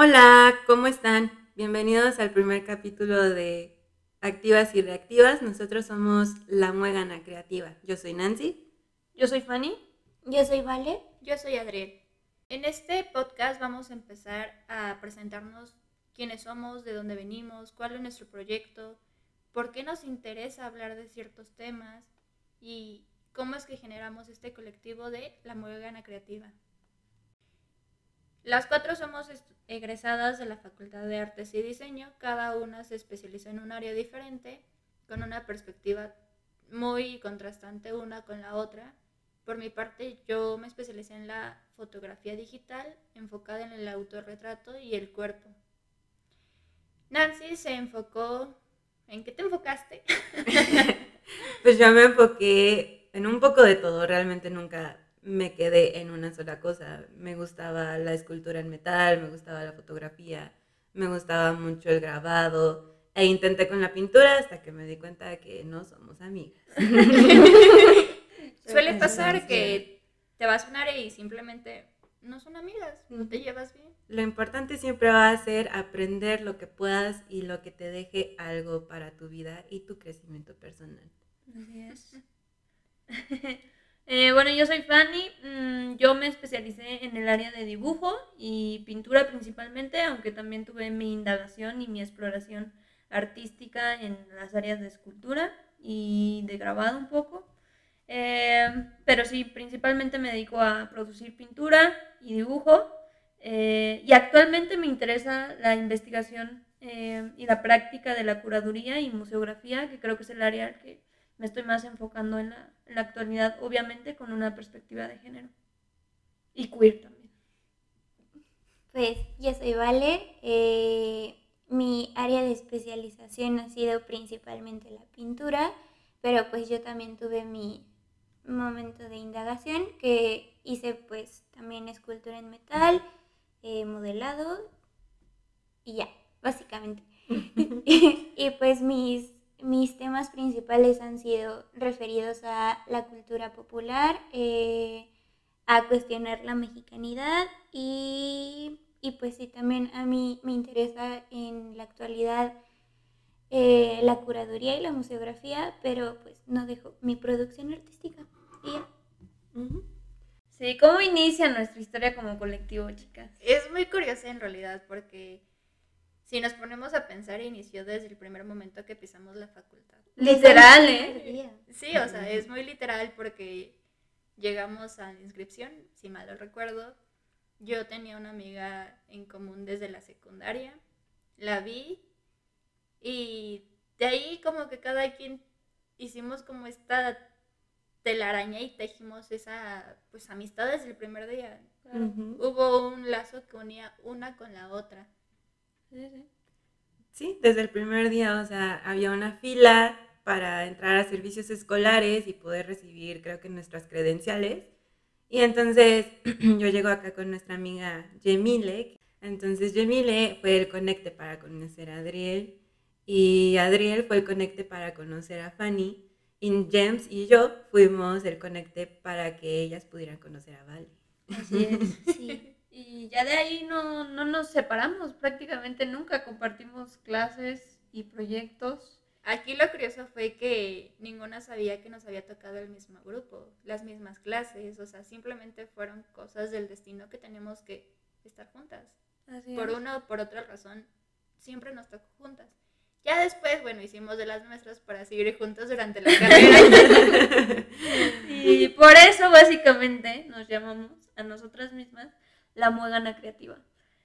Hola, ¿cómo están? Bienvenidos al primer capítulo de Activas y Reactivas. Nosotros somos La Muégana Creativa. Yo soy Nancy. Yo soy Fanny. Yo soy Vale. Yo soy Adriel. En este podcast vamos a empezar a presentarnos quiénes somos, de dónde venimos, cuál es nuestro proyecto, por qué nos interesa hablar de ciertos temas y cómo es que generamos este colectivo de La Muégana Creativa. Las cuatro somos egresadas de la Facultad de Artes y Diseño, cada una se especializó en un área diferente, con una perspectiva muy contrastante una con la otra. Por mi parte, yo me especialicé en la fotografía digital, enfocada en el autorretrato y el cuerpo. Nancy se enfocó... ¿En qué te enfocaste? pues yo me enfoqué en un poco de todo, realmente nunca me quedé en una sola cosa. Me gustaba la escultura en metal, me gustaba la fotografía, me gustaba mucho el grabado e intenté con la pintura hasta que me di cuenta de que no somos amigas. Suele pasar que te vas a un área y simplemente no son amigas, no te llevas bien. Lo importante siempre va a ser aprender lo que puedas y lo que te deje algo para tu vida y tu crecimiento personal. Así es. Eh, bueno, yo soy Fanny, mm, yo me especialicé en el área de dibujo y pintura principalmente, aunque también tuve mi indagación y mi exploración artística en las áreas de escultura y de grabado un poco. Eh, pero sí, principalmente me dedico a producir pintura y dibujo eh, y actualmente me interesa la investigación y la práctica de la curaduría y museografía, que creo que es el área al que me estoy más enfocando en la, actualidad, obviamente con una perspectiva de género. Y queer también. Pues yo soy Vale. Eh, mi área de especialización ha sido principalmente la pintura, pero pues yo también tuve mi momento de indagación que hice pues también escultura en metal, eh, modelado y ya, básicamente. y pues mis mis temas principales han sido referidos a la cultura popular, eh, a cuestionar la mexicanidad y, pues sí, también a mí me interesa en la actualidad eh, la curaduría y la museografía, pero pues no dejo mi producción artística. Y ya. Sí, ¿cómo inicia nuestra historia como colectivo, chicas? Es muy curiosa en realidad porque si nos ponemos a pensar, inició desde el primer momento que pisamos la facultad. Literal, ¿eh? Sí, o sea, es muy literal porque llegamos a la inscripción, si mal lo recuerdo. Yo tenía una amiga en común desde la secundaria, la vi y de ahí como que cada quien hicimos como esta telaraña y tejimos esa pues amistad desde el primer día. Hubo un lazo que unía una con la otra. Sí, desde el primer día, o sea, había una fila para entrar a servicios escolares y poder recibir, creo que nuestras credenciales. Y entonces yo llego acá con nuestra amiga Yemile. Entonces Yemile fue el conecte para conocer a Adriel y Adriel fue el conecte para conocer a Fanny. Y James y yo fuimos el conecte para que ellas pudieran conocer a Vale. Así es, sí. Y ya de ahí no, no nos separamos prácticamente nunca, compartimos clases y proyectos. Aquí lo curioso fue que ninguna sabía que nos había tocado el mismo grupo, las mismas clases, o sea, simplemente fueron cosas del destino que tenemos que estar juntas. por una o por otra razón, siempre nos tocó juntas. Ya después, bueno, hicimos de las nuestras para seguir juntas durante la carrera. y por eso básicamente nos llamamos a nosotras mismas la muegana creativa.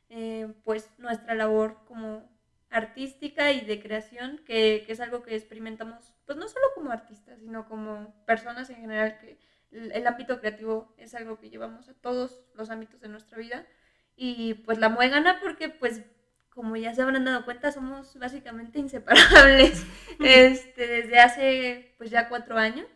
Eh, pues nuestra labor como artística y de creación, que, es algo que experimentamos, pues no solo como artistas, sino como personas en general, que el, ámbito creativo es algo que llevamos a todos los ámbitos de nuestra vida. Y pues la muegana porque pues como ya se habrán dado cuenta, somos básicamente inseparables este, desde hace pues ya cuatro años.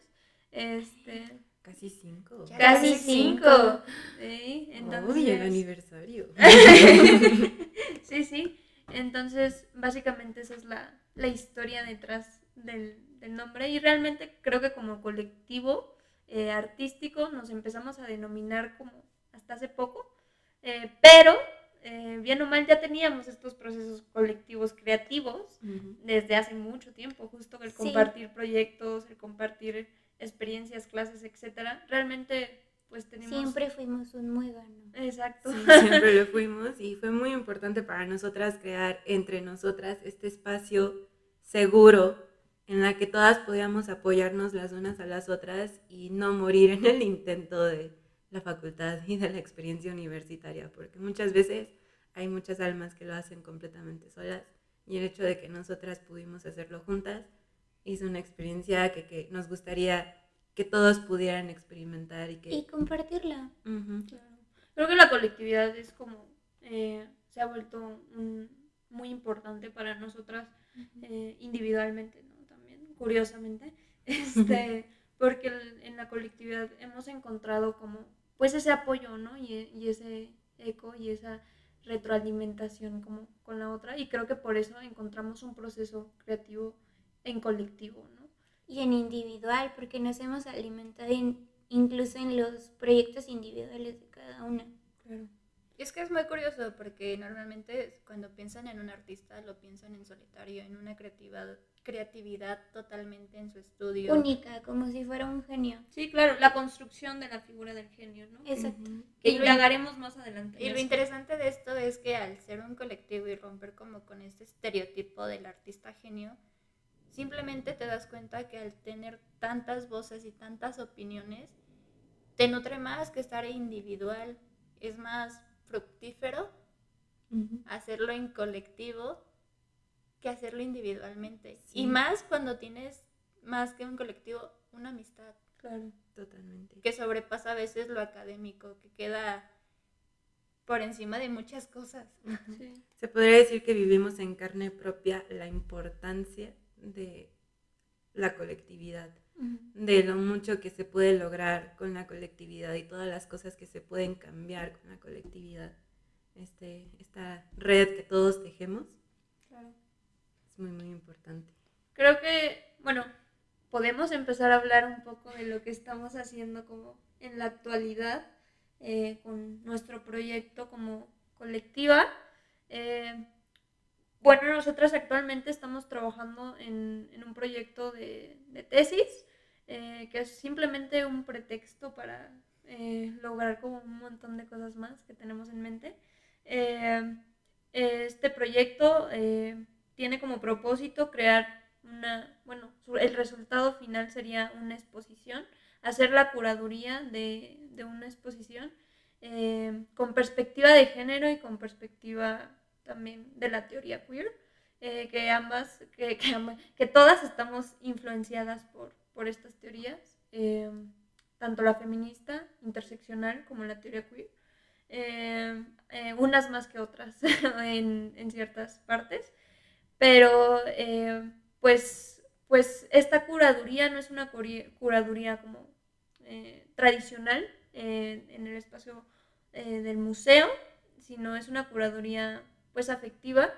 Este, Casi cinco. Casi cinco. Sí, entonces... Uy, el aniversario. sí, sí. Entonces, básicamente esa es la, historia detrás del, nombre y realmente creo que como colectivo eh, artístico nos empezamos a denominar como hasta hace poco, eh, pero eh, bien o mal ya teníamos estos procesos colectivos creativos desde hace mucho tiempo, justo el Sí. compartir proyectos, el compartir experiencias, clases, etcétera. Realmente, pues tenemos... Siempre fuimos un muégano. Exacto. Sí, siempre lo fuimos y fue muy importante para nosotras crear entre nosotras este espacio seguro en la que todas podíamos apoyarnos las unas a las otras y no morir en el intento de la facultad y de la experiencia universitaria, porque muchas veces hay muchas almas que lo hacen completamente solas y el hecho de que nosotras pudimos hacerlo juntas hizo una experiencia que, que nos gustaría que todos pudieran experimentar y que... Y compartirla. Ujú. Claro. Creo que la colectividad es como, eh, se ha vuelto un- muy importante para nosotras eh, individualmente, ¿no? También, curiosamente, este, porque el- en la colectividad hemos encontrado como, pues ese apoyo, ¿no? Y, y ese eco y esa retroalimentación como con la otra, y creo que por eso encontramos un proceso creativo en colectivo, ¿no? Y en individual, porque nos hemos alimentado in- incluso en los proyectos individuales de cada una. Claro. Y es que es muy curioso porque normalmente cuando piensan en un artista lo piensan en solitario, en una creatividad, creatividad totalmente en su estudio. Única, como si fuera un genio. Sí, claro, la construcción de la figura del genio, ¿no? Exacto. Ujú. Que Y lo- indagaremos más adelante. Y lo interesante de esto es que al ser un colectivo y romper como con este estereotipo del artista genio, simplemente te das cuenta que al tener tantas voces y tantas opiniones, te nutre más que estar individual. Es más fructífero hacerlo en colectivo que hacerlo individualmente. Sí. Y más cuando tienes más que un colectivo, una amistad Claro. Totalmente. que sobrepasa a veces lo académico, que queda por encima de muchas cosas. Sí. Se podría decir que vivimos en carne propia la importancia de la colectividad, de lo mucho que se puede lograr con la colectividad y todas las cosas que se pueden cambiar con la colectividad. Este, esta red que todos tejemos Claro. es muy, muy importante. Creo que, bueno, podemos empezar a hablar un poco de lo que estamos haciendo como en la actualidad eh, con nuestro proyecto como colectiva. Eh, bueno, nosotras actualmente estamos trabajando en, un proyecto de, tesis, eh, que es simplemente un pretexto para eh, lograr como un montón de cosas más que tenemos en mente. Eh, este proyecto tiene como propósito crear una, bueno, el resultado final sería una exposición, hacer la curaduría de, una exposición con perspectiva de género y con perspectiva también de la teoría queer, eh, que ambas, que, que, todas estamos influenciadas por, por estas teorías, eh, tanto la feminista, interseccional, como la teoría queer, eh, eh, unas más que otras en, en ciertas partes, pero eh, pues, pues esta curaduría no es una curaduría como eh, tradicional en el espacio del museo, sino es una curaduría pues afectiva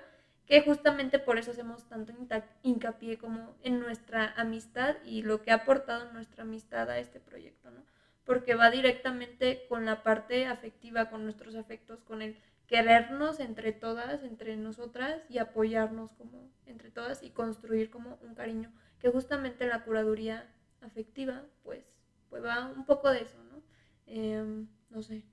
que justamente por eso hacemos tanto hincapié como en nuestra amistad y lo que ha aportado nuestra amistad a este proyecto, ¿no? Porque va directamente con la parte afectiva, con nuestros afectos, con el querernos entre todas, entre nosotras y apoyarnos como entre todas y construir como un cariño, que justamente la curaduría afectiva, pues, pues va un poco de eso, ¿no? Em, no sé,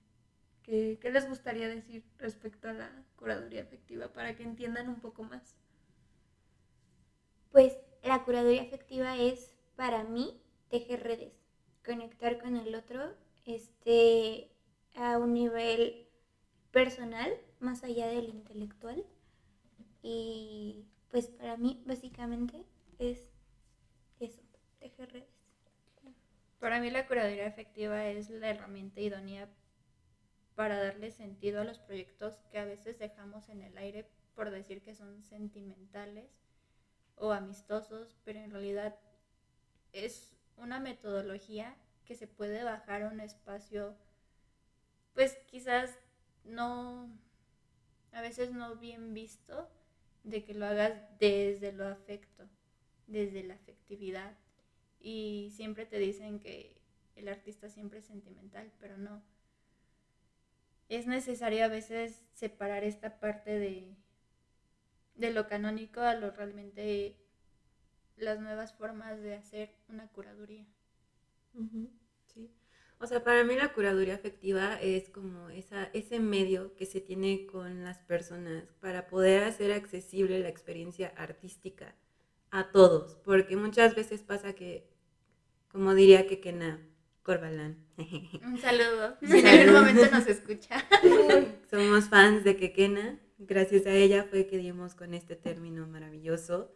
¿qué, ¿qué les gustaría decir respecto a la curaduría afectiva para que entiendan un poco más? Pues la curaduría afectiva es para mí tejer redes, conectar con el otro este, a un nivel personal, más allá del intelectual. Y pues para mí básicamente es eso, tejer redes. Para mí la curaduría afectiva es la herramienta idónea para darle sentido a los proyectos que a veces dejamos en el aire por decir que son sentimentales o amistosos, pero en realidad es una metodología que se puede bajar a un espacio, pues quizás no, a veces no bien visto, de que lo hagas desde lo afecto, desde la afectividad. Y siempre te dicen que el artista siempre es sentimental, pero no. Es necesario a veces separar esta parte de, de lo canónico a lo realmente las nuevas formas de hacer una curaduría. Sí. O sea, para mí la curaduría afectiva es como esa, ese medio que se tiene con las personas para poder hacer accesible la experiencia artística a todos, porque muchas veces pasa que, como diría Kekena Corbalán, Un saludo, si en algún momento nos escucha. somos fans de Kekena, gracias a ella fue que dimos con este término maravilloso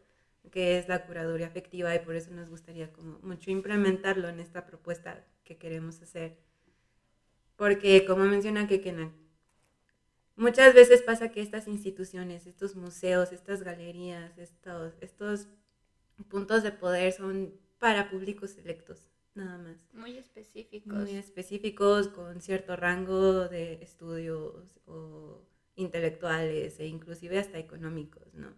que es la curaduría afectiva y por eso nos gustaría como mucho implementarlo en esta propuesta que queremos hacer. Porque como menciona Kekena, muchas veces pasa que estas instituciones, estos museos, estas galerías, estos, estos puntos de poder son para públicos selectos, nada más. Muy específicos. Muy específicos, con cierto rango de estudios o intelectuales e inclusive hasta económicos, ¿no?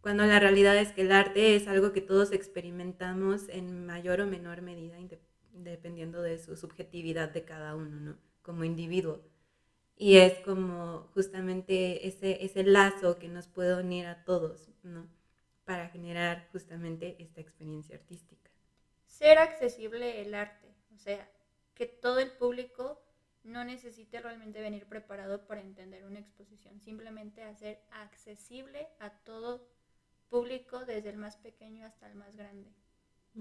Cuando la realidad es que el arte es algo que todos experimentamos en mayor o menor medida, dependiendo de su subjetividad de cada uno, ¿no? Como individuo. Y es como justamente ese, ese lazo que nos puede unir a todos, ¿no? Para generar justamente esta experiencia artística. Ser accesible el arte, o sea, que todo el público no necesite realmente venir preparado para entender una exposición, simplemente hacer accesible a todo público, desde el más pequeño hasta el más grande.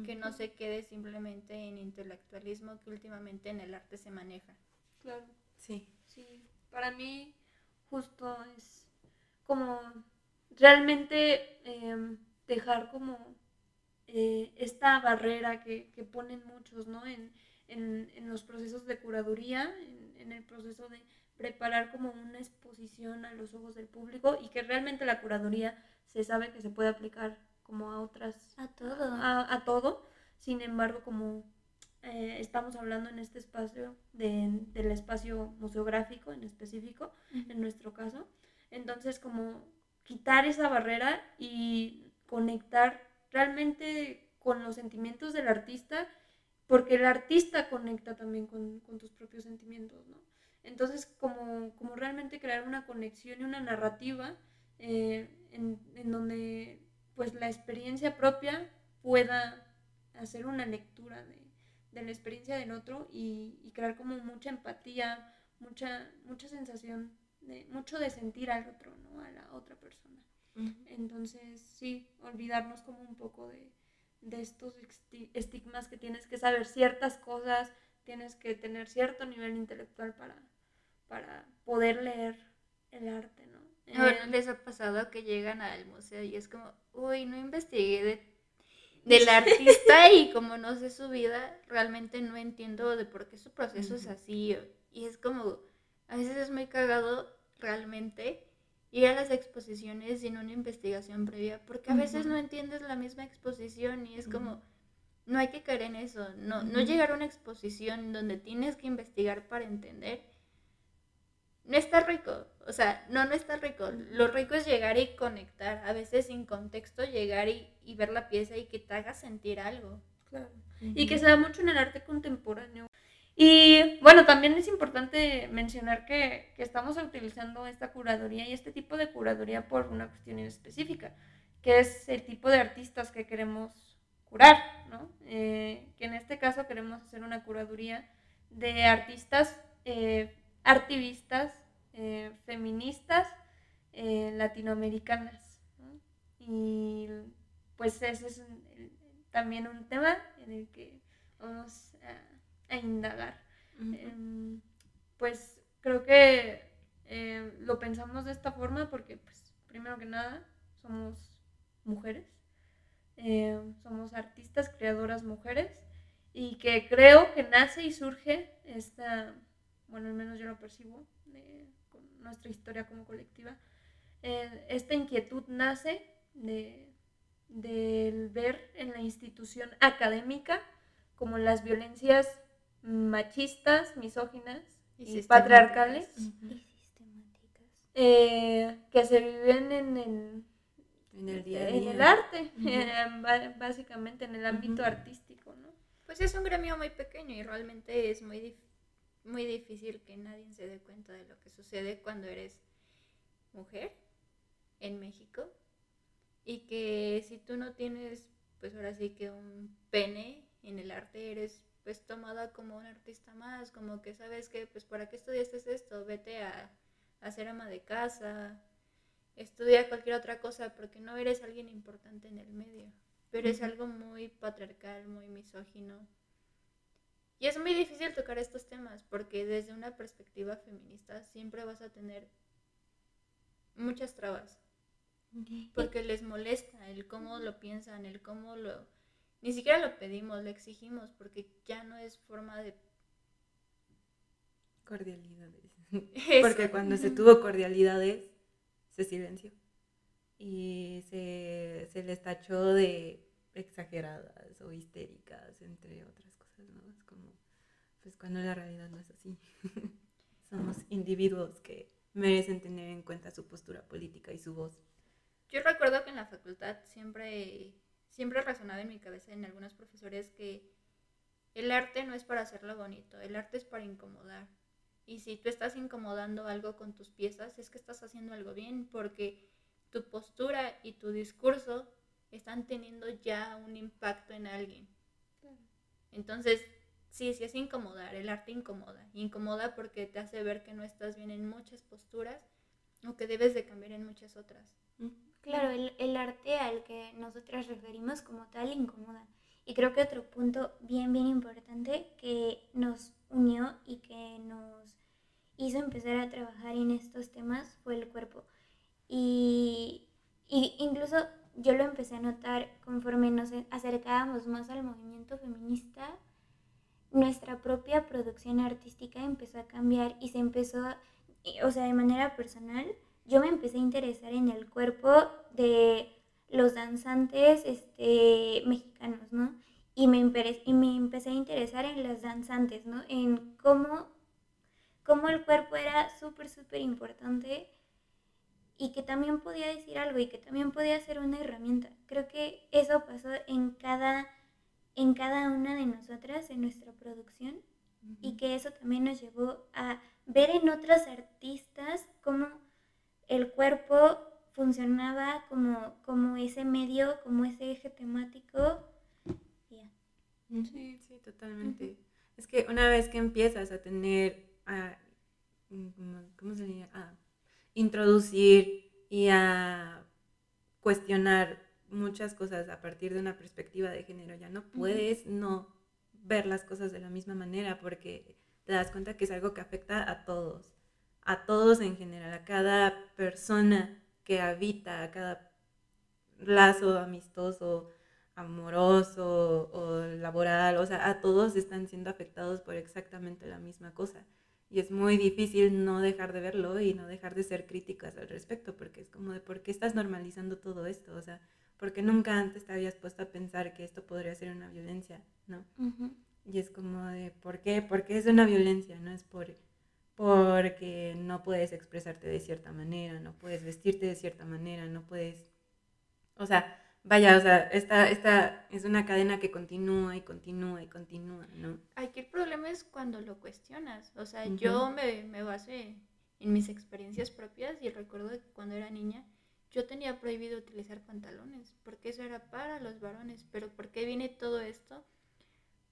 Que no se quede simplemente en intelectualismo que últimamente en el arte se maneja. Claro. Sí. Sí, para mí justo es como realmente em, dejar como eh, esta barrera que, que, ponen muchos, ¿no? En, en, en, los procesos de curaduría, en, en, el proceso de preparar como una exposición a los ojos del público y que realmente la curaduría se sabe que se puede aplicar como a otras... A todo. A, a todo. Sin embargo, como eh, estamos hablando en este espacio de, del espacio museográfico en específico, en nuestro caso, entonces como quitar esa barrera y conectar realmente con los sentimientos del artista, porque el artista conecta también con, tus propios sentimientos, ¿no? Entonces, como, como realmente crear una conexión y una narrativa eh, en, donde pues la experiencia propia pueda hacer una lectura de, la experiencia del otro y, crear como mucha empatía, mucha, mucha sensación, mucho de sentir al otro, ¿no? A la otra persona. Uh -huh. Entonces, sí, olvidarnos como un poco de, de estos estigmas que tienes que saber ciertas cosas, tienes que tener cierto nivel intelectual para, para poder leer el arte, ¿no? Bueno, les ha pasado que llegan al museo y es como, uy, no investigué de, del artista y como no sé su vida, realmente no entiendo de por qué su proceso uh -huh. es así. Y es como, a veces es muy cagado realmente ir a las exposiciones sin una investigación previa, porque a veces uh -huh. no entiendes la misma exposición y es como, no hay que caer en eso, no, no llegar a una exposición donde tienes que investigar para entender no está rico. O sea, no, no está rico. Lo rico es llegar y conectar. A veces sin contexto, llegar y, y ver la pieza y que te haga sentir algo. Claro. Y que se da mucho en el arte contemporáneo. Y bueno, también es importante mencionar que, que, estamos utilizando esta curaduría y este tipo de curaduría por una cuestión específica, que es el tipo de artistas que queremos curar, ¿no? Eh, que en este caso queremos hacer una curaduría de artistas eh, activistas eh, feministas eh, latinoamericanas. ¿no? Y pues ese es también un tema en el que vamos a, a indagar. Uh -huh. eh, pues creo que eh, lo pensamos de esta forma porque, pues, primero que nada, somos mujeres, eh, somos artistas, creadoras mujeres, y que creo que nace y surge esta bueno, al menos yo lo percibo, de, con nuestra historia como colectiva, eh, esta inquietud nace de, de, ver en la institución académica como las violencias machistas, misóginas y, y patriarcales uh -huh. eh, que se viven en el, en el, día día. En el arte, uh -huh. básicamente en el ámbito uh -huh. artístico. ¿no? Pues es un gremio muy pequeño y realmente es muy difícil muy difícil que nadie se dé cuenta de lo que sucede cuando eres mujer en México y que si tú no tienes, pues ahora sí que un pene en el arte, eres pues tomada como un artista más, como que sabes que pues para qué estudiaste esto, vete a, a ser ama de casa, estudia cualquier otra cosa porque no eres alguien importante en el medio, pero es algo muy patriarcal, muy misógino. Y es muy difícil tocar estos temas porque desde una perspectiva feminista siempre vas a tener muchas trabas. Porque les molesta el cómo lo piensan, el cómo lo... Ni siquiera lo pedimos, lo exigimos, porque ya no es forma de... Cordialidades. Porque cuando se tuvo cordialidades, se silenció. Y se, se les tachó de exageradas o histéricas, entre otras cosas, ¿no? Es como, pues cuando la realidad no es así. Somos individuos que merecen tener en cuenta su postura política y su voz. Yo recuerdo que en la facultad siempre, siempre resonaba en mi cabeza en algunos profesores que el arte no es para hacerlo bonito, el arte es para incomodar. Y si tú estás incomodando algo con tus piezas, es que estás haciendo algo bien, porque tu postura y tu discurso están teniendo ya un impacto en alguien. Entonces, sí, sí es incomodar, el arte incomoda. Incomoda porque te hace ver que no estás bien en muchas posturas o que debes de cambiar en muchas otras. Claro, el, el arte al que nosotras referimos como tal incomoda. Y creo que otro punto bien, bien importante que nos unió y que nos hizo empezar a trabajar en estos temas fue el cuerpo. Y, y incluso yo lo empecé a notar conforme nos acercábamos más al movimiento feminista, nuestra propia producción artística empezó a cambiar y se empezó, o sea, de manera personal, yo me empecé a interesar en el cuerpo de los danzantes este, mexicanos, ¿no? Y me, y me empecé a interesar en las danzantes, ¿no? En cómo, cómo el cuerpo era súper, súper importante y que también podía decir algo y que también podía ser una herramienta. Creo que eso pasó en cada, en cada una de nosotras, en nuestra producción, y que eso también nos llevó a ver en otras artistas cómo el cuerpo funcionaba como, como ese medio, como ese eje temático. Sí, sí, totalmente. Es que una vez que empiezas a tener, a, ¿cómo se diría? A introducir y a cuestionar muchas cosas a partir de una perspectiva de género, ya no puedes no ver las cosas de la misma manera porque te das cuenta que es algo que afecta a todos a todos en general, a cada persona que habita, a cada lazo amistoso, amoroso o laboral, o sea, a todos están siendo afectados por exactamente la misma cosa. Y es muy difícil no dejar de verlo y no dejar de ser críticas al respecto, porque es como de por qué estás normalizando todo esto, o sea, porque nunca antes te habías puesto a pensar que esto podría ser una violencia, ¿no? Y es como de, ¿por qué? Porque es una violencia, no es por porque no puedes expresarte de cierta manera, no puedes vestirte de cierta manera, no puedes, o sea, vaya, o sea, esta, esta es una cadena que continúa y continúa y continúa, ¿no? Aquí el problema es cuando lo cuestionas, o sea, yo me, me basé en mis experiencias propias y recuerdo que cuando era niña yo tenía prohibido utilizar pantalones, porque eso era para los varones, pero ¿por qué viene todo esto?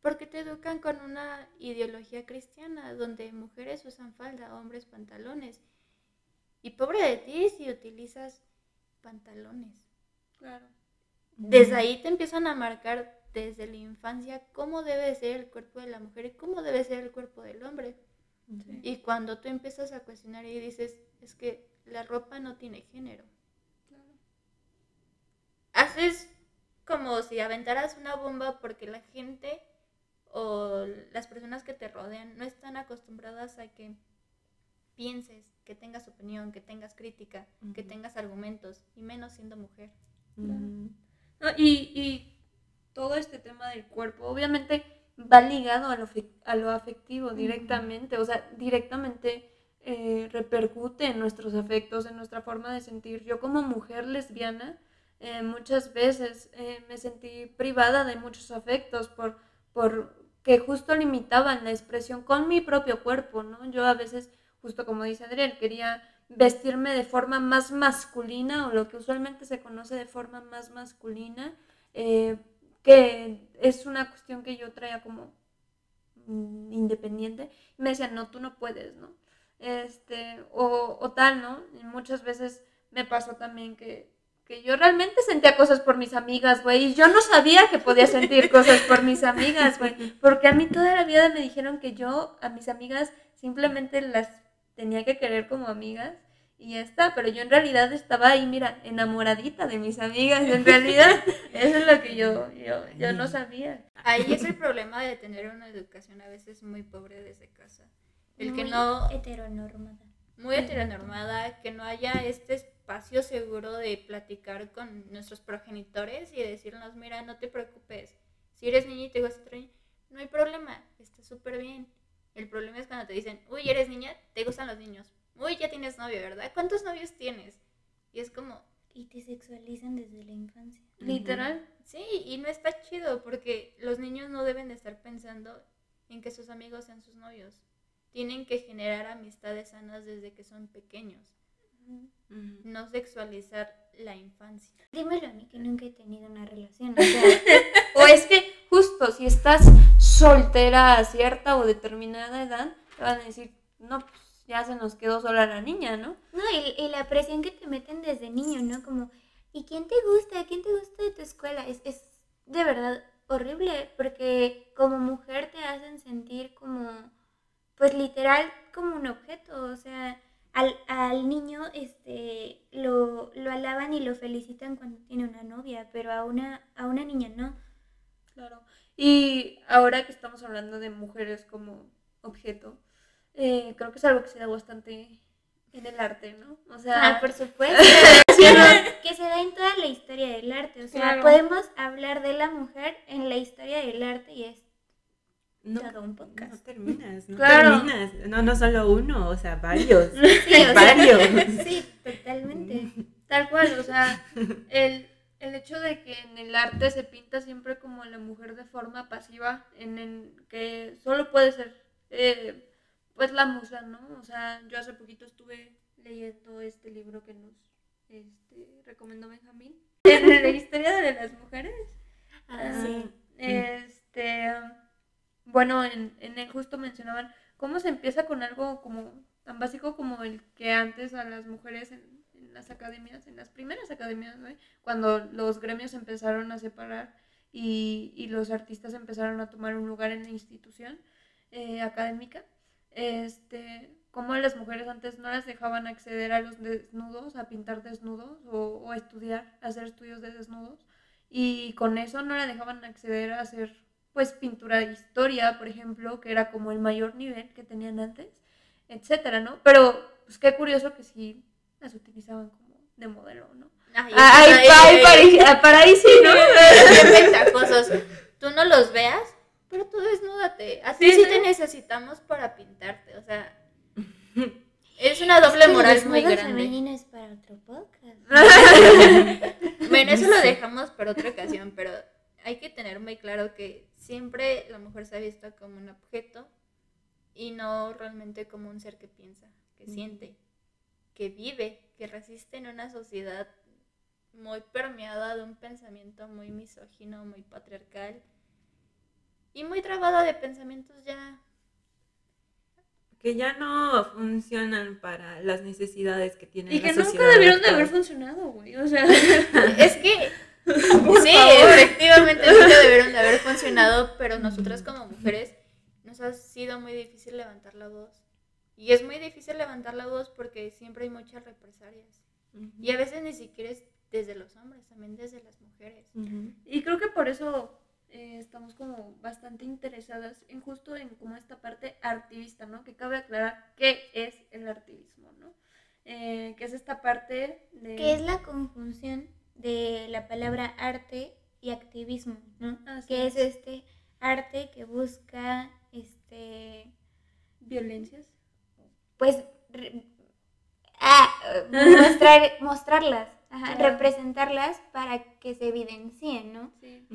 Porque te educan con una ideología cristiana donde mujeres usan falda, hombres pantalones. Y pobre de ti si utilizas pantalones. Claro. Desde ahí te empiezan a marcar desde la infancia cómo debe ser el cuerpo de la mujer y cómo debe ser el cuerpo del hombre. Y cuando tú empiezas a cuestionar y dices, es que la ropa no tiene género. Claro. Haces como si aventaras una bomba porque la gente o las personas que te rodean no están acostumbradas a que pienses, que tengas opinión, que tengas crítica, que tengas argumentos, y menos siendo mujer. y, todo este tema del cuerpo, obviamente va ligado a lo, a lo afectivo directamente, o sea, directamente eh, repercute en nuestros afectos, en nuestra forma de sentir. Yo como mujer lesbiana, eh, muchas veces eh, me sentí privada de muchos afectos por, por que justo limitaban la expresión con mi propio cuerpo, ¿no? Yo a veces, justo como dice Adrián, quería vestirme de forma más masculina o lo que usualmente se conoce de forma más masculina, eh, que es una cuestión que yo traía como mm, independiente. Y me decían, no, tú no puedes, ¿no? Este, o, o tal, ¿no? Y muchas veces me pasó también que, que yo realmente sentía cosas por mis amigas, güey, y yo no sabía que podía sentir cosas por mis amigas, güey, porque a mí toda la vida me dijeron que yo a mis amigas simplemente las tenía que querer como amigas y ya está, pero yo en realidad estaba ahí, mira, enamoradita de mis amigas, en realidad eso es lo que yo, yo, yo no sabía. Ahí es el problema de tener una educación a veces muy pobre desde casa. El que no, heteronormada. Muy heteronormada, que no haya este espacio seguro de platicar con nuestros progenitores y decirnos, mira, no te preocupes, si eres niña y te gusta otro niño, no hay problema, está súper bien. El problema es cuando te dicen, uy, eres niña, te gustan los niños. Uy, ya tienes novio, ¿verdad? ¿Cuántos novios tienes? Y es como, Y te sexualizan desde la infancia. Literal. sí, y no está chido porque los niños no deben de estar pensando en que sus amigos sean sus novios. Tienen que generar amistades sanas desde que son pequeños, no sexualizar la infancia. Dímelo a mí que nunca he tenido una relación. O sea, O es que justo si estás soltera a cierta o determinada edad, te van a decir, no, pues ya se nos quedó sola la niña, ¿no? no, y, y la presión que te meten desde niño, ¿no? Como, ¿y quién te gusta? ¿Quién te gusta de tu escuela? Es, es de verdad horrible porque como mujer te hacen sentir como, pues literal, como un objeto. O sea, al, al niño este, lo, lo alaban y lo felicitan cuando tiene una novia, pero a una, a una niña no. Claro. Y ahora que estamos hablando de mujeres como objeto, eh, creo que es algo que se da bastante en el arte, ¿no? O sea, Ah, por supuesto. Que se da en toda la historia del arte. O sea, Claro. podemos hablar de la mujer en la historia del arte y es No, todo un no terminas, no Claro. terminas. No, no solo uno, o sea, varios. Sí, o sea, varios. sí, totalmente. Tal cual, o sea, el, el hecho de que en el arte se pinta siempre como la mujer de forma pasiva, en el que solo puede ser, eh, pues, la musa, ¿no? O sea, yo hace poquito estuve leyendo este libro que nos este, recomendó Benjamín, en la historia de las mujeres. Ah, sí. Este, bueno, en, en él justo mencionaban cómo se empieza con algo como tan básico como el que antes a las mujeres en, en las academias, en las primeras academias, cuando los gremios empezaron a separar y, y los artistas empezaron a tomar un lugar en la institución eh, académica, este, cómo a las mujeres antes no las dejaban acceder a los desnudos, a pintar desnudos o, o estudiar, hacer estudios de desnudos y con eso no la dejaban acceder a hacer pues pintura de historia, por ejemplo, que era como el mayor nivel que tenían antes, etcétera, ¿no? Pero pues qué curioso que sí las utilizaban como de modelo, ¿no? Ay, Ah, Ay, ay, pa- ay, ay, para, para ahí sí, ¿no? Qué. Tú no los veas, pero tú desnúdate. A ti Sí, te necesitamos para pintarte. O sea, es una doble moral muy desnudo grande. femenino es para otro podcast. Bueno, eso lo dejamos para otra ocasión, pero hay que tener muy claro que siempre la mujer se ha visto como un objeto y no realmente como un ser que piensa, que siente, que vive, que resiste en una sociedad muy permeada de un pensamiento muy misógino, muy patriarcal y muy trabada de pensamientos ya Que ya no funcionan para las necesidades que tiene Y la que nunca debieron de haber funcionado, güey. O sea, Es que sí, efectivamente nunca debieron de haber funcionado, pero nosotras como mujeres nos ha sido muy difícil levantar la voz. Y es muy difícil levantar la voz porque siempre hay muchas represalias. Y a veces ni siquiera es desde los hombres, también desde las mujeres. Y creo que por eso eh, estamos como bastante interesadas en justo en como esta parte artivista, ¿no? Que cabe aclarar qué es el artivismo, ¿no? Eh, que es esta parte de... Que es la conjunción de la palabra arte y activismo, ¿no? Así que es es. este arte que busca, este, Violencias. pues, re- ah, mostrar, mostrarlas, ajá, Claro. representarlas para que se evidencien, ¿no? Sí.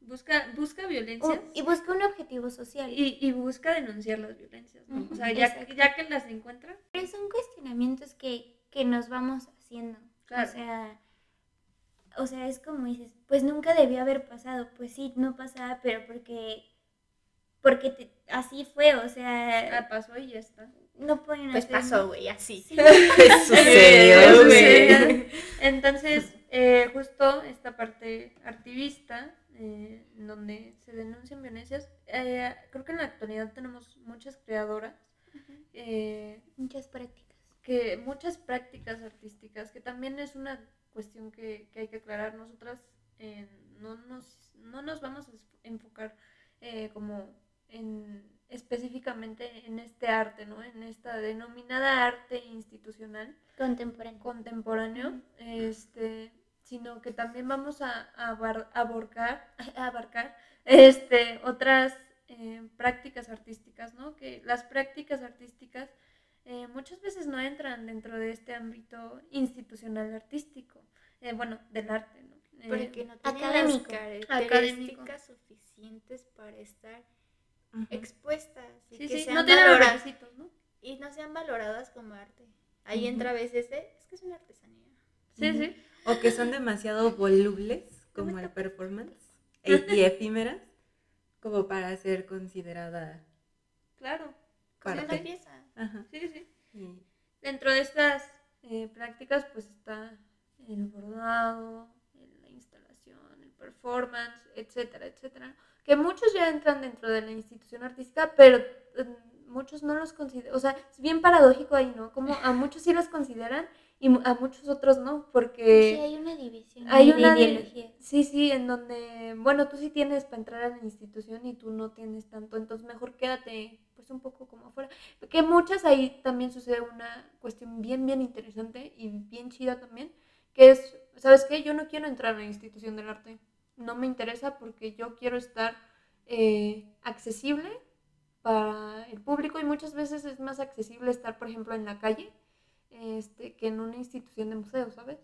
Busca, busca violencias. Y busca un objetivo social. Y, y busca denunciar las violencias, ¿no? O sea, ya, exacto. ya que las encuentra, Pero son cuestionamientos que, que nos vamos haciendo. Claro. O sea, o sea, es como dices, pues nunca debió haber pasado. Pues sí, no pasaba, pero porque, porque te- así fue, o ah, sea, pasó y ya está. no pueden Pues hacer- pasó, güey, así. Sí. ¿Qué sucedió, Eh, güey? Entonces, eh, justo esta parte activista, eh, en donde se denuncian violencias, eh, creo que en la actualidad tenemos muchas creadoras, eh, Muchas prácticas. que muchas prácticas artísticas, que también es una cuestión que, que hay que aclarar. Nosotras eh, no, nos, no nos vamos a enfocar eh, como en específicamente en este arte, ¿no? En esta denominada arte institucional Contemporáneo. contemporáneo, este, sino que también vamos a, a abar- abarcar, a abarcar este, otras eh, prácticas artísticas, ¿no? Que las prácticas artísticas eh, muchas veces no entran dentro de este ámbito institucional artístico, eh, bueno, del arte, ¿no? Eh, Porque no tienen académico. las Académico. características suficientes para estar expuestas y sí, que sí, sean no valoradas ¿no? y no sean valoradas como arte. Ahí entra a veces de, es que es una artesanía. Sí, sí. O que son demasiado volubles, como el performance, e- y efímeras, como para ser considerada Claro. Como una pieza. Ajá. Sí, sí. Y- Dentro de estas eh, prácticas, pues está el bordado, la instalación, el performance, etcétera, etcétera. Que muchos ya entran dentro de la institución artística, pero eh, muchos no los consideran. O sea, es bien paradójico ahí, ¿no? Como a muchos sí los consideran y a muchos otros no, porque. Sí, hay una división Hay una ideología. Sí, sí, en donde, bueno, tú sí tienes para entrar a la institución y tú no tienes tanto, entonces mejor quédate pues un poco como afuera. Que muchas ahí también sucede una cuestión bien, bien interesante y bien chida también, que es, ¿sabes qué? Yo no quiero entrar a la institución del arte, no me interesa porque yo quiero estar eh, accesible para el público y muchas veces es más accesible estar, por ejemplo, en la calle este, que en una institución de museo, ¿sabes?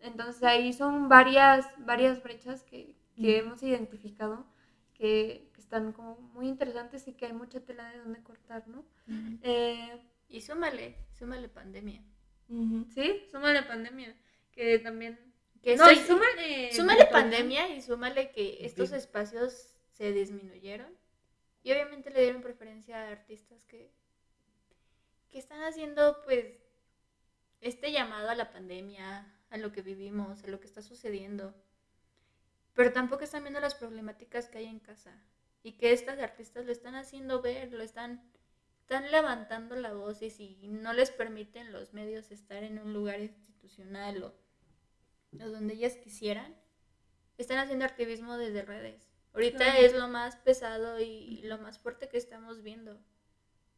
Entonces ahí son varias, varias brechas que, que hemos identificado que, que están como muy interesantes y que hay mucha tela de donde cortar, ¿no? Eh, Y súmale, súmale pandemia. Sí, súmale pandemia, que también... Que no, y súmale... súmale pandemia y súmale que estos espacios se disminuyeron. Y obviamente le dieron preferencia a artistas que, que están haciendo pues este llamado a la pandemia, a lo que vivimos, a lo que está sucediendo. Pero tampoco están viendo las problemáticas que hay en casa. Y que estas artistas lo están haciendo ver, lo están, están levantando la voz y si no les permiten los medios estar en un lugar institucional o, o donde ellas quisieran, están haciendo activismo desde redes. Ahorita Claro. es lo más pesado y lo más fuerte que estamos viendo.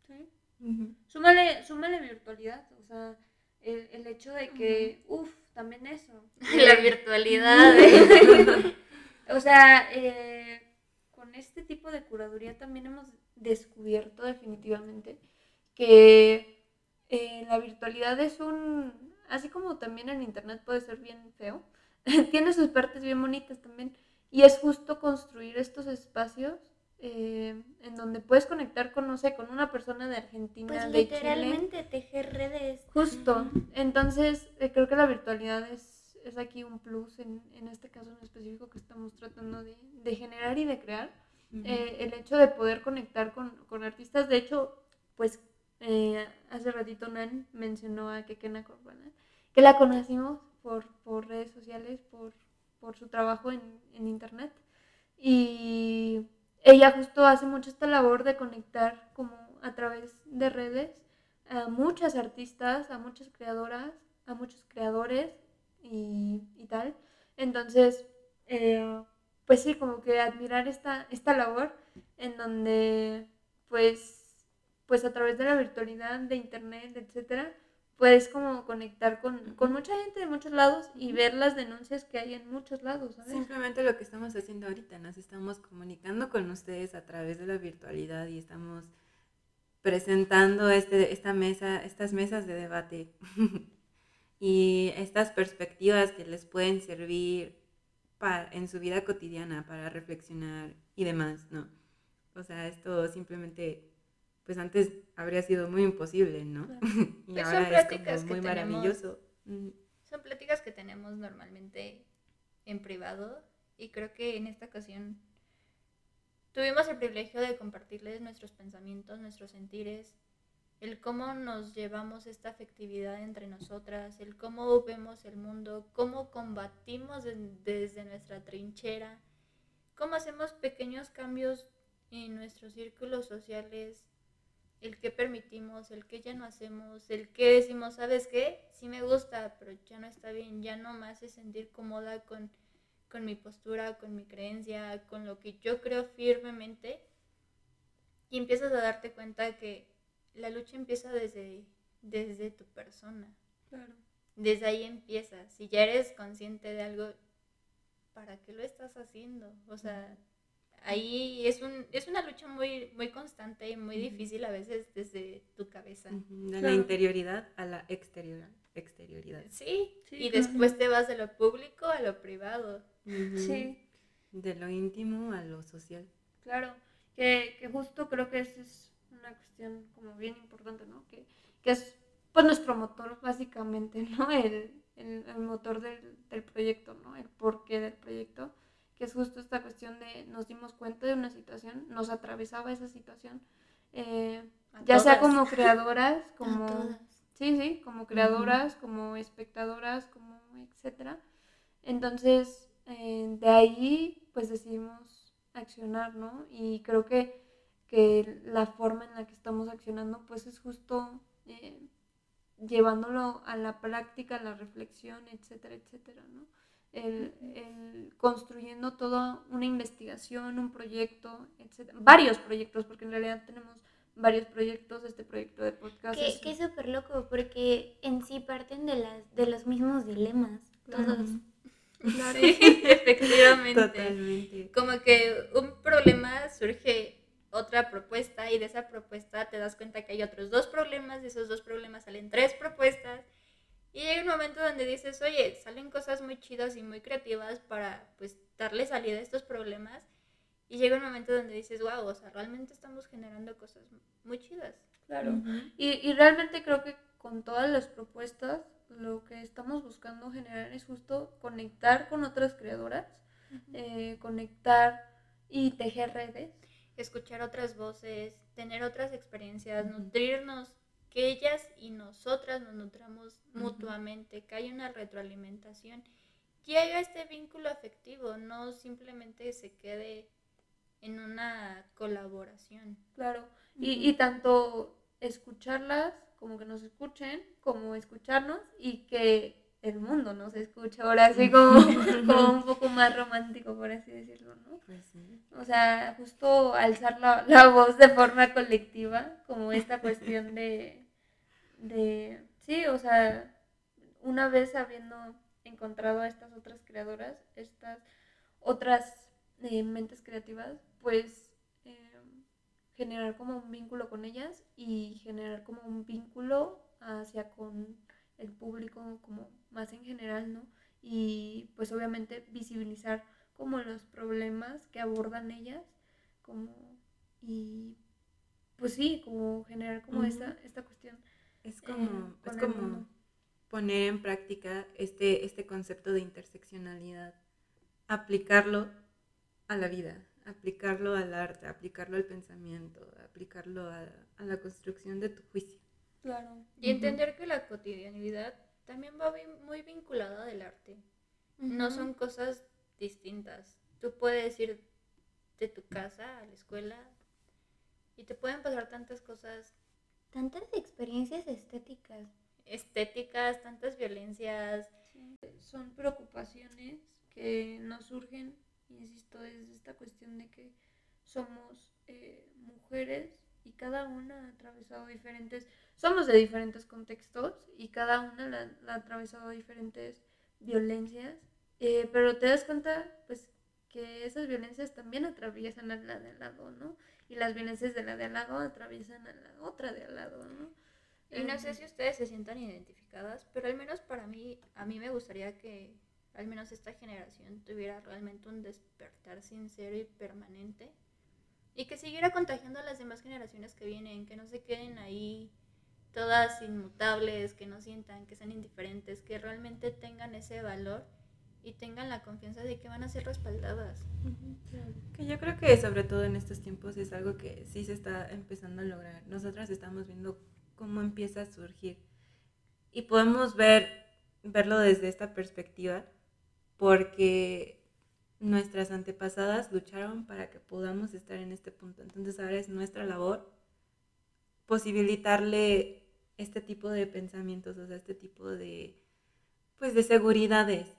Sí. Ujú. Súmale, súmale virtualidad, o sea, el, el hecho de que, uff, también eso. La Eh, virtualidad. ¿eh? O sea, eh, con este tipo de curaduría también hemos descubierto definitivamente que eh, la virtualidad es un, así como también el Internet puede ser bien feo, tiene sus partes bien bonitas también. Y es justo construir estos espacios eh, en donde puedes conectar con, no sé, con una persona de Argentina, Pues de Chile. literalmente tejer redes. Justo. Entonces, eh, creo que la virtualidad es, es aquí un plus en, en este caso en específico que estamos tratando de, de generar y de crear. Eh, el hecho de poder conectar con, con artistas, de hecho, pues eh, hace ratito Nan mencionó a Kekena Corbalán, que la conocimos por, por redes sociales, por, por su trabajo en, en internet. Y ella justo hace mucho esta labor de conectar como a través de redes a muchas artistas, a muchas creadoras, a muchos creadores y, y tal. Entonces, eh, pues sí, como que admirar esta, esta labor en donde pues, pues a través de la virtualidad, de internet, etcétera, puedes como conectar con, con mucha gente de muchos lados y ver las denuncias que hay en muchos lados, ¿sabes? Simplemente lo que estamos haciendo ahorita, nos estamos comunicando con ustedes a través de la virtualidad y estamos presentando este, esta mesa, estas mesas de debate. y estas perspectivas que les pueden servir para, en su vida cotidiana para reflexionar y demás, ¿no? O sea, esto simplemente, pues antes habría sido muy imposible, ¿no? y Pues ahora son es como muy tenemos. maravilloso. Son pláticas que tenemos normalmente en privado y creo que en esta ocasión tuvimos el privilegio de compartirles nuestros pensamientos, nuestros sentires, el cómo nos llevamos esta afectividad entre nosotras, el cómo vemos el mundo, cómo combatimos de- desde nuestra trinchera, cómo hacemos pequeños cambios en nuestros círculos sociales, el que permitimos, el que ya no hacemos, el que decimos, ¿sabes qué? Sí me gusta, pero ya no está bien, ya no me hace sentir cómoda con, con mi postura, con mi creencia, con lo que yo creo firmemente. Y empiezas a darte cuenta que la lucha empieza desde, desde tu persona. Claro. Desde ahí empieza. Si ya eres consciente de algo, ¿para qué lo estás haciendo? O sea, ahí es, un, es una lucha muy, muy constante y muy difícil a veces desde tu cabeza. De la Claro. interioridad a la exterior, exterioridad. Sí, Sí, y claro. después te vas de lo público a lo privado. Sí, De lo íntimo a lo social. claro. Que, que justo creo que esa es una cuestión como bien importante, ¿no? Que, que es pues nuestro motor básicamente, ¿no? El, el, el motor del, del proyecto, ¿no? El porqué del proyecto. Que es justo esta cuestión de nos dimos cuenta de una situación, nos atravesaba esa situación. eh, ya sea como creadoras, como... Sí, sí, como creadoras, como espectadoras, como etcétera. Entonces, eh, de ahí, pues decidimos accionar, ¿no? Y creo que, que la forma en la que estamos accionando, pues es justo eh, llevándolo a la práctica, a la reflexión, etcétera, etcétera, ¿no? El, el construyendo toda una investigación, un proyecto, etcétera. Varios proyectos, porque en realidad tenemos varios proyectos, este proyecto de podcast. Que, es- que súper loco porque en sí parten de, las, de los mismos dilemas. Claro. Todos. Claro. Sí, efectivamente. Totalmente. Como que un problema surge otra propuesta y de esa propuesta te das cuenta que hay otros dos problemas, de esos dos problemas salen tres propuestas y llega un momento donde dices, oye, salen cosas muy chidas y muy creativas para pues darle salida a estos problemas y llega un momento donde dices, wow, o sea, realmente estamos generando cosas muy chidas. Claro. Y, y realmente creo que con todas las propuestas lo que estamos buscando generar es justo conectar con otras creadoras, eh, conectar y tejer redes. escuchar otras voces, tener otras experiencias, nutrirnos, que ellas y nosotras nos nutramos mutuamente, que haya una retroalimentación, que haya este vínculo afectivo, no simplemente se quede en una colaboración. Claro. Y, y tanto escucharlas como que nos escuchen, como escucharnos y que el mundo nos escuche. Ahora sí como, como un poco más romántico, por así decirlo, ¿no? Pues sí. O sea, justo alzar la, la voz de forma colectiva, como esta cuestión de, de, sí, o sea, una vez habiendo encontrado a estas otras creadoras, estas otras eh, mentes creativas, pues eh, generar como un vínculo con ellas y generar como un vínculo hacia con el público como más en general, ¿no? Y pues obviamente visibilizar como los problemas que abordan ellas, como y pues sí, como generar como esta, esta cuestión. Es eh, como, es como poner en práctica este, este concepto de interseccionalidad, aplicarlo a la vida, aplicarlo al arte, aplicarlo al pensamiento, aplicarlo a, a la construcción de tu juicio. Claro. Y entender que la cotidianidad también va muy vinculada del arte. No son cosas distintas. Tú puedes ir de tu casa a la escuela y te pueden pasar tantas cosas Tantas experiencias estéticas. estéticas, tantas violencias. Son preocupaciones que nos surgen, insisto, desde esta cuestión de que somos eh, mujeres y cada una ha atravesado diferentes, somos de diferentes contextos y cada una la, la ha atravesado diferentes violencias, eh, pero te das cuenta pues que esas violencias también atraviesan a la de al lado, ¿no? Y las violencias de la de al lado atraviesan a la otra de al lado, ¿no? Y no sé si ustedes se sientan identificadas, pero al menos para mí, a mí me gustaría que al menos esta generación tuviera realmente un despertar sincero y permanente y que siguiera contagiando a las demás generaciones que vienen, que no se queden ahí todas inmutables, que no sientan, que sean indiferentes, que realmente tengan ese valor y tengan la confianza de que van a ser respaldadas. Que yo creo que sobre todo en estos tiempos es algo que sí se está empezando a lograr. Nosotras estamos viendo cómo empieza a surgir y podemos ver verlo desde esta perspectiva porque nuestras antepasadas lucharon para que podamos estar en este punto. Entonces ahora es nuestra labor posibilitarle este tipo de pensamientos, o sea, este tipo de, pues, de seguridades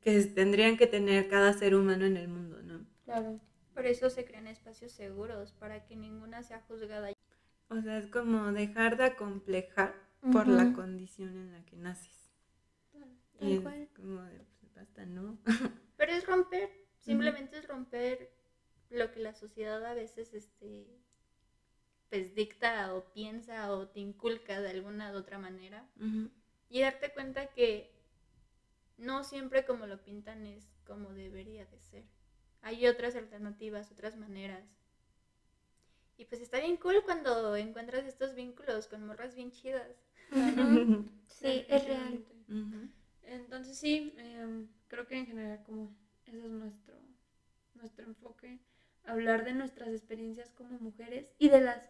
que tendrían que tener cada ser humano en el mundo, ¿no? Claro. Por eso se crean espacios seguros, para que ninguna sea juzgada. O sea, es como dejar de acomplejar por la condición en la que naces. Tal Y es cual. como de, pues, basta, ¿no? Pero es romper, simplemente es romper lo que la sociedad a veces este pues dicta o piensa o te inculca de alguna u otra manera y darte cuenta que no siempre como lo pintan es como debería de ser. Hay otras alternativas, otras maneras. Y pues está bien cool cuando encuentras estos vínculos con morras bien chidas. Sí, es real. Entonces sí, em, creo que en general como ese es nuestro, nuestro enfoque, hablar de nuestras experiencias como mujeres y de las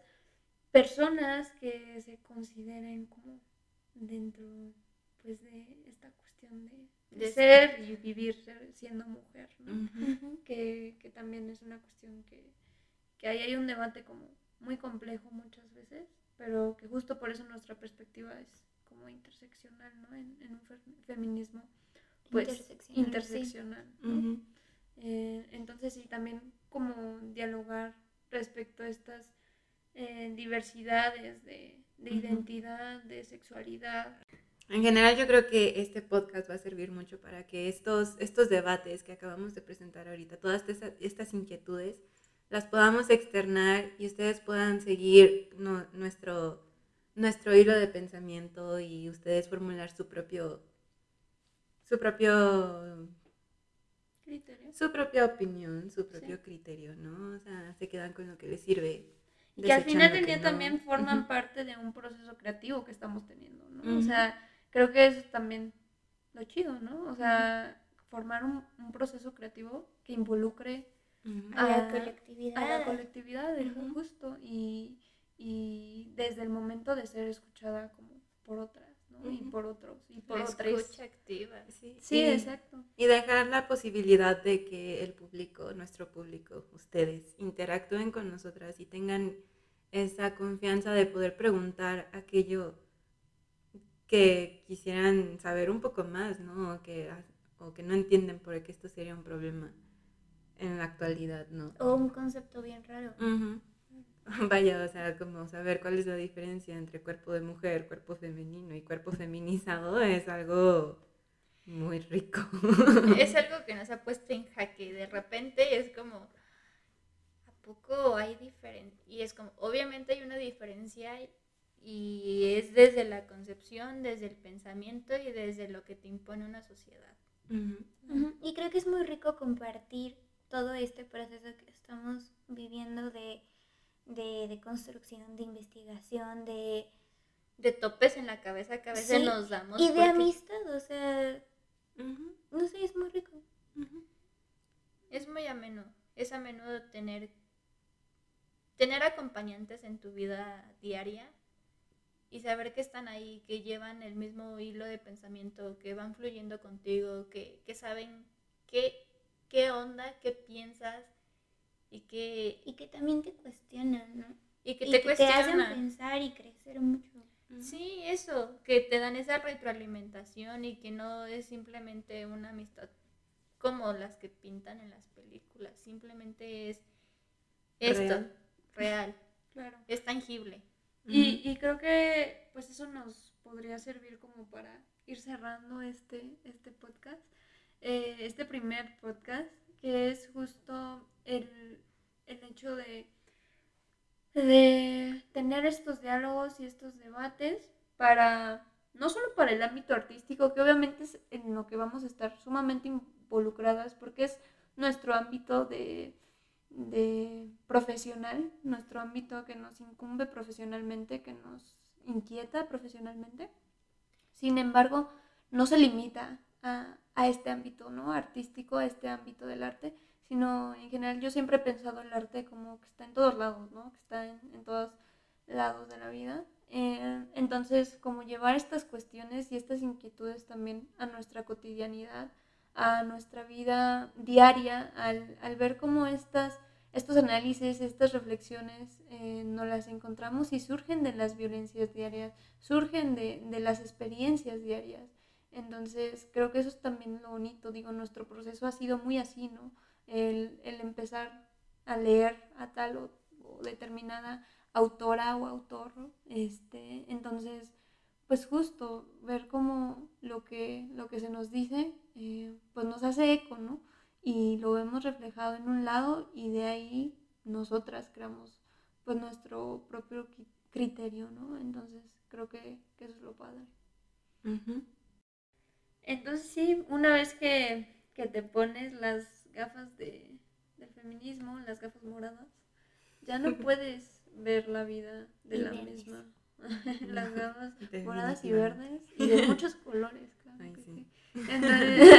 personas que se consideren como dentro pues de esta cuestión de, de De ser y vivir ser- siendo mujer, ¿no? Que, que también es una cuestión que, que ahí hay un debate como muy complejo muchas veces, pero que justo por eso nuestra perspectiva es como interseccional, ¿no? En, en un fe- feminismo pues Interseccional. Eh, entonces sí, también como dialogar respecto a estas eh, diversidades de, de identidad, de sexualidad. En general yo creo que este podcast va a servir mucho para que estos, estos debates que acabamos de presentar ahorita, todas estas, estas inquietudes, las podamos externar y ustedes puedan seguir no- nuestro, nuestro hilo de pensamiento y ustedes formular su propio, su propio, Criterios. su propia opinión, su propio criterio, ¿no? O sea, se quedan con lo que les sirve. Y que al final del día no. también forman parte de un proceso creativo que estamos teniendo, ¿no? O sea, creo que eso es también lo chido, ¿no? O sea, formar un, un proceso creativo que involucre. A la colectividad. a la colectividad, justo, y, y desde el momento de ser escuchada como por otras, ¿no? Y por otros, y por otras. escucha activa. Sí, Sí, y- exacto. Y dejar la posibilidad de que el público, nuestro público, ustedes, interactúen con nosotras y tengan esa confianza de poder preguntar aquello que quisieran saber un poco más, ¿no? O que, o que no entienden por qué esto sería un problema en la actualidad, ¿no? O un concepto bien raro. Vaya, o sea, como saber cuál es la diferencia entre cuerpo de mujer, cuerpo femenino y cuerpo feminizado es algo muy rico. es algo que nos ha puesto en jaque. De repente es como, ¿a poco hay diferencia? Y es como, obviamente hay una diferencia y es desde la concepción, desde el pensamiento y desde lo que te impone una sociedad. Ujú. Ujú, Y creo que es muy rico compartir todo este proceso que estamos viviendo de, de, de construcción, de investigación, de, De topes en la cabeza que a veces Sí, nos damos. y de amistad, o sea, Ujú, no sé, es muy rico. Es muy ameno. Es ameno tener, tener acompañantes en tu vida diaria y saber que están ahí, que llevan el mismo hilo de pensamiento, que van fluyendo contigo, que, que saben qué, qué onda, qué piensas y que, Y que también te cuestionan, ¿no? y que y te que te hacen pensar y crecer mucho. Sí, eso, que te dan esa retroalimentación y que no es simplemente una amistad como las que pintan en las películas, simplemente es esto, Real. real, Claro. es tangible. Y, y creo que pues eso nos podría servir como para ir cerrando este, este podcast, eh, este primer podcast, que es justo el, el hecho de de tener estos diálogos y estos debates para, no solo para el ámbito artístico, que obviamente es en lo que vamos a estar sumamente involucradas, porque es nuestro ámbito de, de profesional, nuestro ámbito que nos incumbe profesionalmente, que nos inquieta profesionalmente. Sin embargo, no se limita a, a este ámbito ¿no? artístico, a este ámbito del arte, sino en general yo siempre he pensado el arte como que está en todos lados, ¿no? que está en, en todos lados de la vida. Eh, entonces, como llevar estas cuestiones y estas inquietudes también a nuestra cotidianidad, a nuestra vida diaria, al, al ver cómo estas, estos análisis, estas reflexiones eh, nos las encontramos y surgen de las violencias diarias, surgen de, de las experiencias diarias. Entonces, creo que eso es también lo bonito, digo, nuestro proceso ha sido muy así, ¿no? El, el empezar a leer a tal o, o, determinada autora o autor, este, entonces, pues justo ver cómo lo que, lo que se nos dice, eh, pues nos hace eco, ¿no? Y lo vemos reflejado en un lado y de ahí nosotras creamos pues nuestro propio criterio, ¿no? Entonces creo que, que eso es lo padre. Uh -huh. Entonces sí, una vez que, que te pones las gafas de, de, feminismo, las gafas moradas, ya no puedes ver la vida de Y la verdes. misma. las gafas moradas y verdes y de muchos colores, claro Ay, que sí. sí. Entonces,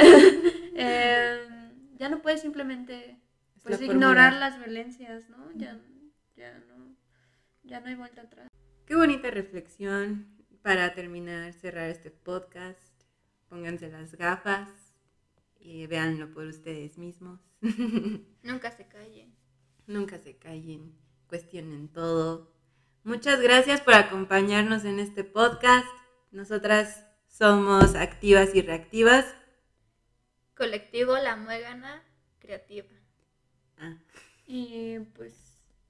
eh, ya no puedes simplemente Es pues la ignorar las violencias, ¿no? Ya, ya no, ya no hay vuelta atrás. Qué bonita reflexión para terminar, cerrar este podcast. Pónganse las gafas y véanlo por ustedes mismos. Nunca se callen. Nunca se callen, cuestionen todo. Muchas gracias por acompañarnos en este podcast. Nosotras somos activas y reactivas. Colectivo La Muégana Creativa. Ah, Y pues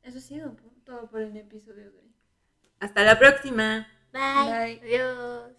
eso ha sido todo por el episodio de hoy. hasta la próxima. Bye. Bye. Adiós.